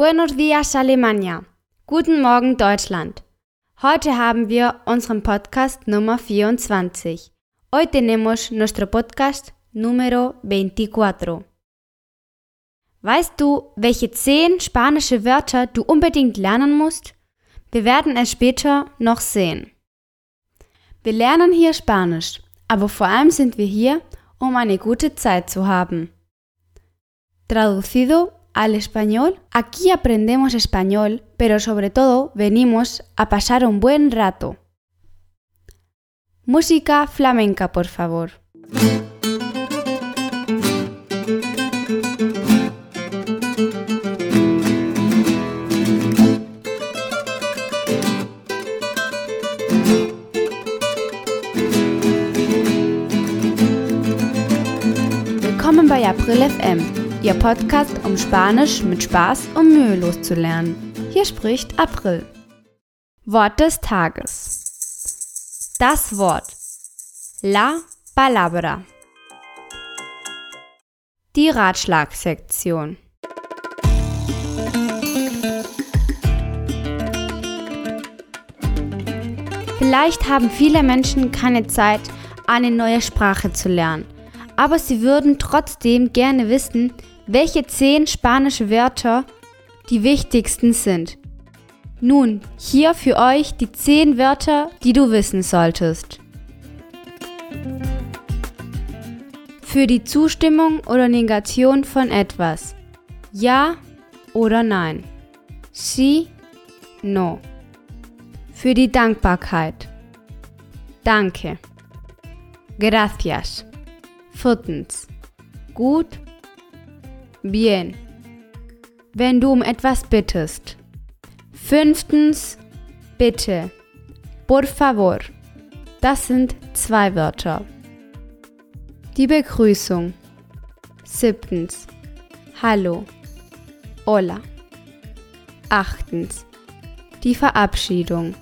Buenos días Alemania. Guten Morgen Deutschland. Heute haben wir unseren Podcast Nummer 24. Hoy tenemos nuestro podcast número 24. Weißt du, welche zehn spanische Wörter du unbedingt lernen musst? Wir werden es später noch sehen. Wir lernen hier Spanisch, aber vor allem sind wir hier, um eine gute Zeit zu haben. Traducido al español, aquí aprendemos español, pero sobre todo venimos a pasar un buen rato. Música flamenca, por favor. Willkommen bei April FM Ihr Podcast, um Spanisch mit Spaß und mühelos zu lernen. Hier spricht April. Wort des Tages. Das Wort. La palabra. Die Ratschlagsektion. Vielleicht haben viele Menschen keine Zeit, eine neue Sprache zu lernen, aber sie würden trotzdem gerne wissen, welche zehn spanische Wörter die wichtigsten sind. Nun, hier für euch die zehn Wörter, die du wissen solltest. Für die Zustimmung oder Negation von etwas. Ja oder nein. Sí, no. Für die Dankbarkeit. Danke. Gracias. Viertens. Gut Bien. Wenn du um etwas bittest. Fünftens, bitte. Por favor. Das sind zwei Wörter. Die Begrüßung. Siebtens. Hallo. Hola. Achtens. Die Verabschiedung.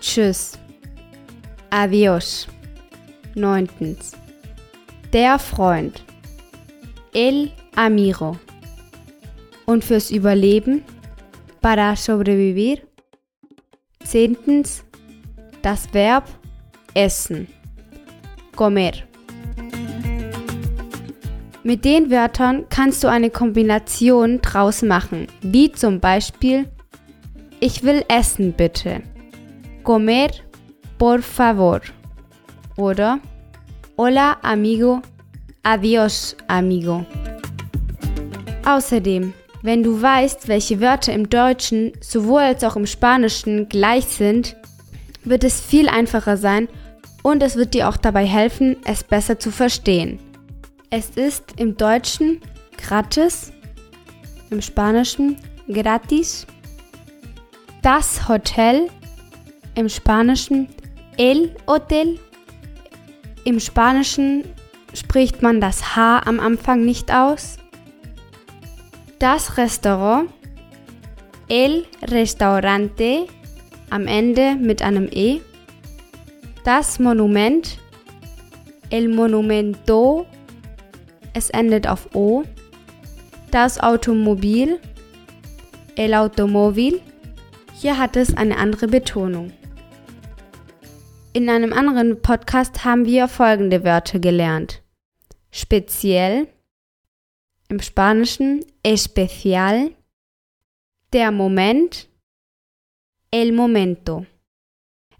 Tschüss. Adios. Neuntens. Der Freund. El amigo. Und fürs Überleben, para sobrevivir. Zehntens, das Verb essen. Comer. Mit den Wörtern kannst du eine Kombination draus machen, wie zum Beispiel Ich will essen bitte. Comer por favor. Oder Hola amigo. Adios amigo. Außerdem, wenn du weißt, welche Wörter im Deutschen sowohl als auch im Spanischen gleich sind, wird es viel einfacher sein und es wird dir auch dabei helfen, es besser zu verstehen. Es ist im Deutschen gratis, im Spanischen gratis, das Hotel, im Spanischen el hotel, im Spanischen spricht man das H am Anfang nicht aus das Restaurant, el restaurante am Ende mit einem E, das Monument, el monumento, es endet auf O, das Automobil, el automóvil, hier hat es eine andere Betonung. In einem anderen Podcast haben wir folgende Wörter gelernt. Speziell, im Spanischen especial, der Moment, el momento.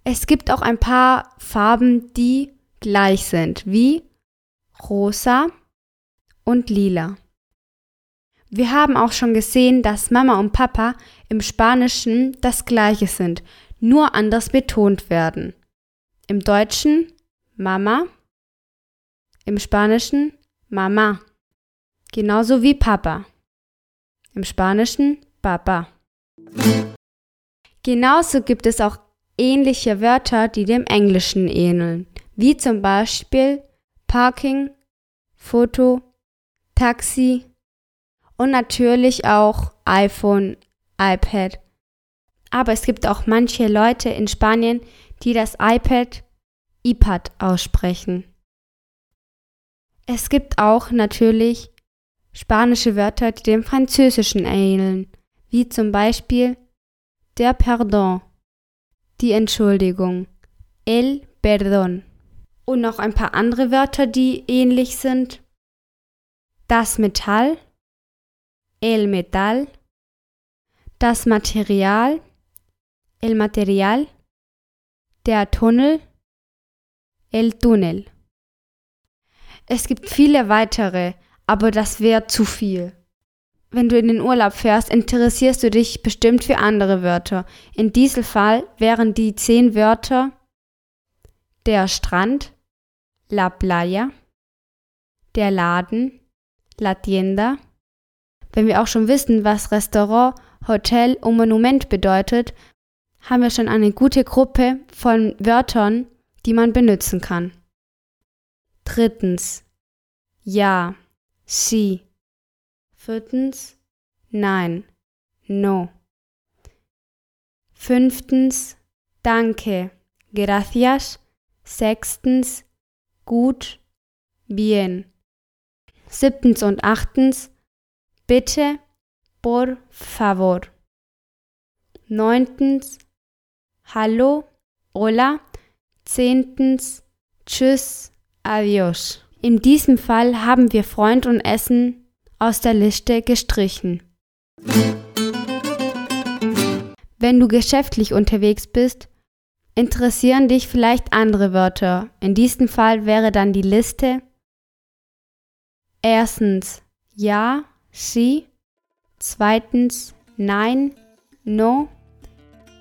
Es gibt auch ein paar Farben, die gleich sind, wie rosa und lila. Wir haben auch schon gesehen, dass Mama und Papa im Spanischen das gleiche sind, nur anders betont werden. Im Deutschen Mama, im Spanischen Mama. Genauso wie Papa. Im Spanischen Papa. Genauso gibt es auch ähnliche Wörter, die dem Englischen ähneln, wie zum Beispiel Parking, Foto, Taxi und natürlich auch iPhone, iPad. Aber es gibt auch manche Leute in Spanien, die das iPad iPad aussprechen. Es gibt auch natürlich spanische Wörter, die dem Französischen ähneln, wie zum Beispiel der Pardon, die Entschuldigung, el perdón. Und noch ein paar andere Wörter, die ähnlich sind. Das Metall, el metal, das Material, el material, der Tunnel, el túnel. Es gibt viele weitere, aber das wäre zu viel. Wenn du in den Urlaub fährst, interessierst du dich bestimmt für andere Wörter. In diesem Fall wären die zehn Wörter der Strand, la playa, der Laden, la tienda. Wenn wir auch schon wissen, was Restaurant, Hotel und Monument bedeutet, haben wir schon eine gute Gruppe von Wörtern, die man benutzen kann. Drittens. Ja. Sie. Viertens. Nein. No. Fünftens. Danke. Gracias. Sechstens. Gut. Bien. Siebtens und achtens. Bitte. Por favor. Neuntens. Hallo. Hola. Zehntens. Tschüss. Adios. In diesem Fall haben wir Freund und Essen aus der Liste gestrichen. Wenn du geschäftlich unterwegs bist, interessieren dich vielleicht andere Wörter. In diesem Fall wäre dann die Liste erstens ja, sie, zweitens nein, no,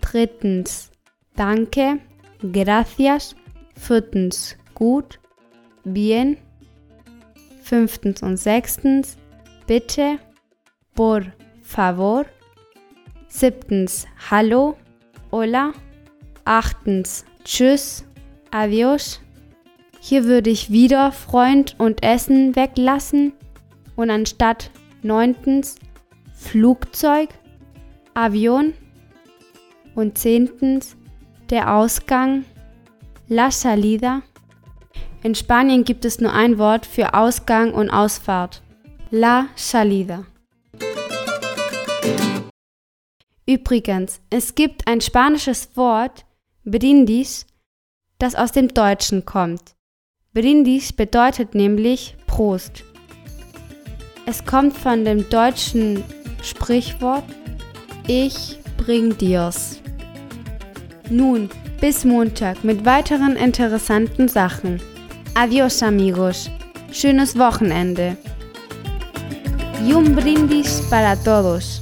drittens danke, gracias, viertens gut, bien, fünftens und sechstens. Bitte, por favor, siebtens hallo, hola, achtens tschüss, adios. Hier würde ich wieder Freund und Essen weglassen. Und anstatt neuntens Flugzeug, Avion. Und zehntens der Ausgang, la salida. In Spanien gibt es nur ein Wort für Ausgang und Ausfahrt. La salida. Übrigens, es gibt ein spanisches Wort, brindis, das aus dem Deutschen kommt. Brindis bedeutet nämlich Prost. Es kommt von dem deutschen Sprichwort Ich bring dir's. Nun, bis Montag mit weiteren interessanten Sachen. Adios amigos. Schönes Wochenende. Y un brindis para todos.